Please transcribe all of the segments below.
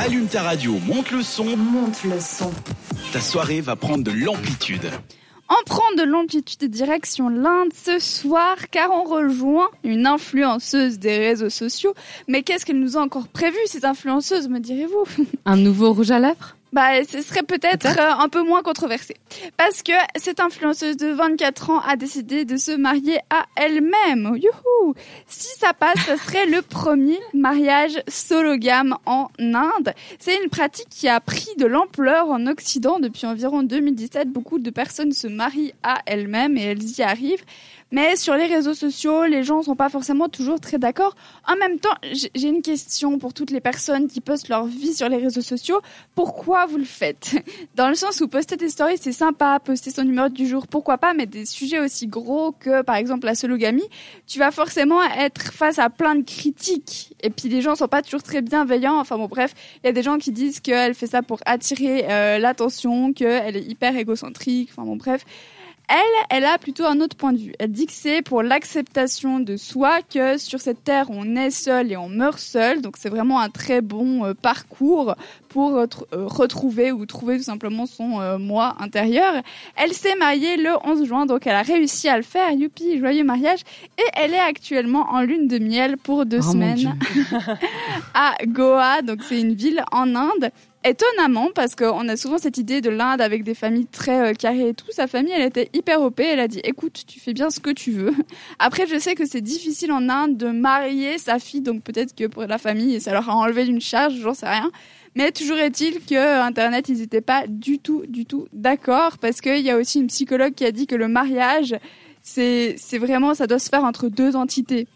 Allume ta radio, monte le son. Monte le son. Ta soirée va prendre de l'amplitude. On prend de l'amplitude direction l'Inde ce soir car on rejoint une influenceuse des réseaux sociaux. Mais qu'est-ce qu'elle nous a encore prévu, ces influenceuses, me direz-vous? Un nouveau rouge à lèvres? Bah, ce serait peut-être euh, un peu moins controversé. Parce que cette influenceuse de 24 ans a décidé de se marier à elle-même. Youhou Si ça passe, ce serait le premier mariage sologame en Inde. C'est une pratique qui a pris de l'ampleur en Occident depuis environ 2017. Beaucoup de personnes se marient à elles-mêmes et elles y arrivent. Mais sur les réseaux sociaux, les gens sont pas forcément toujours très d'accord. En même temps, j'ai une question pour toutes les personnes qui postent leur vie sur les réseaux sociaux. Pourquoi vous le faites? Dans le sens où poster des stories, c'est sympa, poster son numéro du jour, pourquoi pas, mais des sujets aussi gros que, par exemple, la sologamie, tu vas forcément être face à plein de critiques. Et puis les gens sont pas toujours très bienveillants. Enfin bon, bref, il y a des gens qui disent qu'elle fait ça pour attirer euh, l'attention, qu'elle est hyper égocentrique. Enfin bon, bref. Elle, elle a plutôt un autre point de vue. Elle dit que c'est pour l'acceptation de soi que sur cette terre on est seul et on meurt seul. Donc c'est vraiment un très bon euh, parcours pour euh, euh, retrouver ou trouver tout simplement son euh, moi intérieur. Elle s'est mariée le 11 juin, donc elle a réussi à le faire. Youpi, joyeux mariage. Et elle est actuellement en lune de miel pour deux Oh semaines à Goa. Donc c'est une ville en Inde. Étonnamment, parce qu'on a souvent cette idée de l'Inde avec des familles très euh, carrées et tout, sa famille, elle était hyper OP. Elle a dit, écoute, tu fais bien ce que tu veux. Après, je sais que c'est difficile en Inde de marier sa fille, donc peut-être que pour la famille, ça leur a enlevé une charge, j'en sais rien. Mais toujours est-il que euh, Internet, ils n'étaient pas du tout, du tout d'accord, parce qu'il y a aussi une psychologue qui a dit que le mariage, c'est vraiment, ça doit se faire entre deux entités.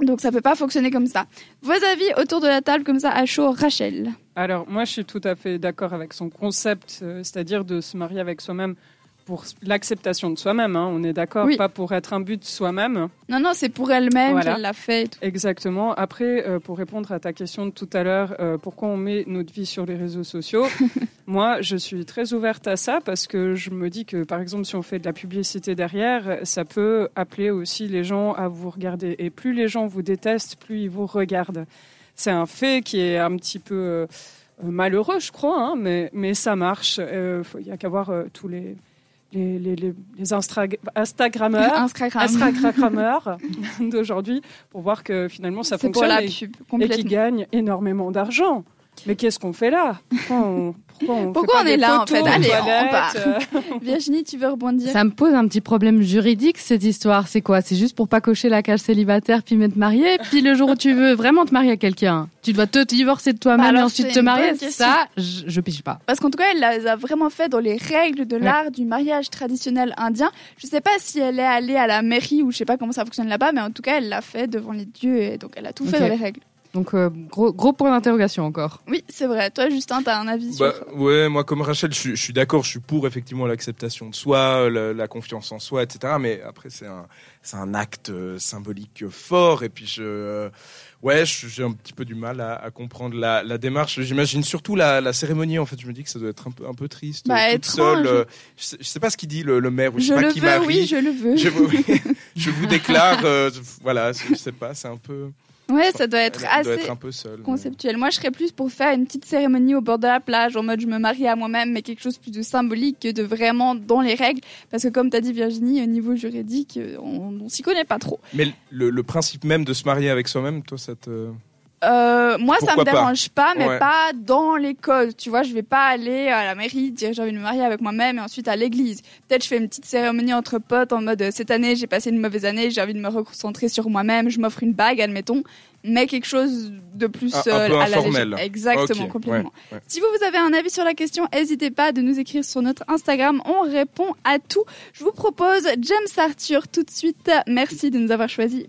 Donc ça peut pas fonctionner comme ça. Vos avis autour de la table comme ça à chaud, Rachel. Alors, moi, je suis tout à fait d'accord avec son concept, euh, c'est-à-dire de se marier avec soi-même pour l'acceptation de soi-même. hein, on est d'accord, Oui. pas pour être un but soi-même. Non, non, c'est pour elle-même Voilà. qu'elle l'a fait. Exactement. Après, euh, pour répondre à ta question de tout à l'heure, euh, pourquoi on met notre vie sur les réseaux sociaux Moi, je suis très ouverte à ça parce que je me dis que, par exemple, si on fait de la publicité derrière, ça peut appeler aussi les gens à vous regarder. Et plus les gens vous détestent, plus ils vous regardent. C'est un fait qui est un petit peu euh, malheureux, je crois, hein, mais, mais ça marche. Il y a qu'à voir tous les, les, les, les, Instagrammeurs. Instagram. Instagrammeurs d'aujourd'hui pour voir que finalement ça pour fonctionne la et, pub, et qu'ils gagnent énormément d'argent. Mais qu'est-ce qu'on fait là Pourquoi on, pourquoi on, Pourquoi fait on pas est des là, en fait Allez, aux on toilettes, part. euh, Virginie, tu veux rebondir Ça me pose un petit problème juridique cette histoire. C'est quoi C'est juste pour pas cocher la case célibataire puis m'être marié. Puis le jour où tu veux vraiment te marier à quelqu'un, tu dois te divorcer de toi-même et ensuite te marier. Ça, je, je pige pas. Parce qu'en tout cas, elle les a vraiment fait dans les règles de l'art du mariage traditionnel indien. Je sais pas si elle est allée à la mairie ou je sais pas comment ça fonctionne là-bas, mais en tout cas, elle l'a fait devant les dieux et donc elle a tout fait dans les règles. Donc euh, gros, gros point d'interrogation encore. Oui, c'est vrai. Toi, Justin, t'as un avis Bah, sur ouais, moi comme Rachel, je, suis- je suis d'accord, je suis pour effectivement l'acceptation de soi, la, la confiance en soi, etc. Mais après, c'est un, c'est un acte euh, symbolique fort. Et puis, je, euh, ouais, je- j'ai un petit peu du mal à, à comprendre la, la démarche. J'imagine surtout la, la cérémonie. En fait, je me dis que ça doit être un peu, un peu triste. Bah, toute seule. euh, je, sais, je sais pas ce qu'il dit le, le maire ou je Je sais pas le qui veux, marie. oui, je le veux. je, vous, je vous déclare, euh, voilà, je sais pas, c'est un peu. Ouais, ça doit être doit assez être un peu mais- conceptuel. Moi, je serais plus pour faire une petite cérémonie au bord de la plage, en mode je me marie à moi-même, mais quelque chose plus de symbolique que de vraiment dans les règles. Parce que comme t'as dit Virginie, au niveau juridique, on, on s'y connaît pas trop. Mais le, le principe même de se marier avec soi-même, toi, ça te. Euh, moi, ça me Pourquoi pas dérange pas, mais Ouais. pas dans les codes. Tu vois, je vais pas aller à la mairie dire j'ai envie de me marier avec moi-même et ensuite à l'église. Peut-être je fais une petite cérémonie entre potes en mode euh, cette année j'ai passé une mauvaise année, j'ai envie de me reconcentrer sur moi-même, je m'offre une bague, admettons, mais quelque chose de plus un peu à la légère. Exactement, complètement. ouais, ouais. Si vous, vous avez un avis sur la question, n'hésitez pas de nous écrire sur notre Instagram. On répond à tout. Je vous propose James Arthur tout de suite. Merci de nous avoir choisis.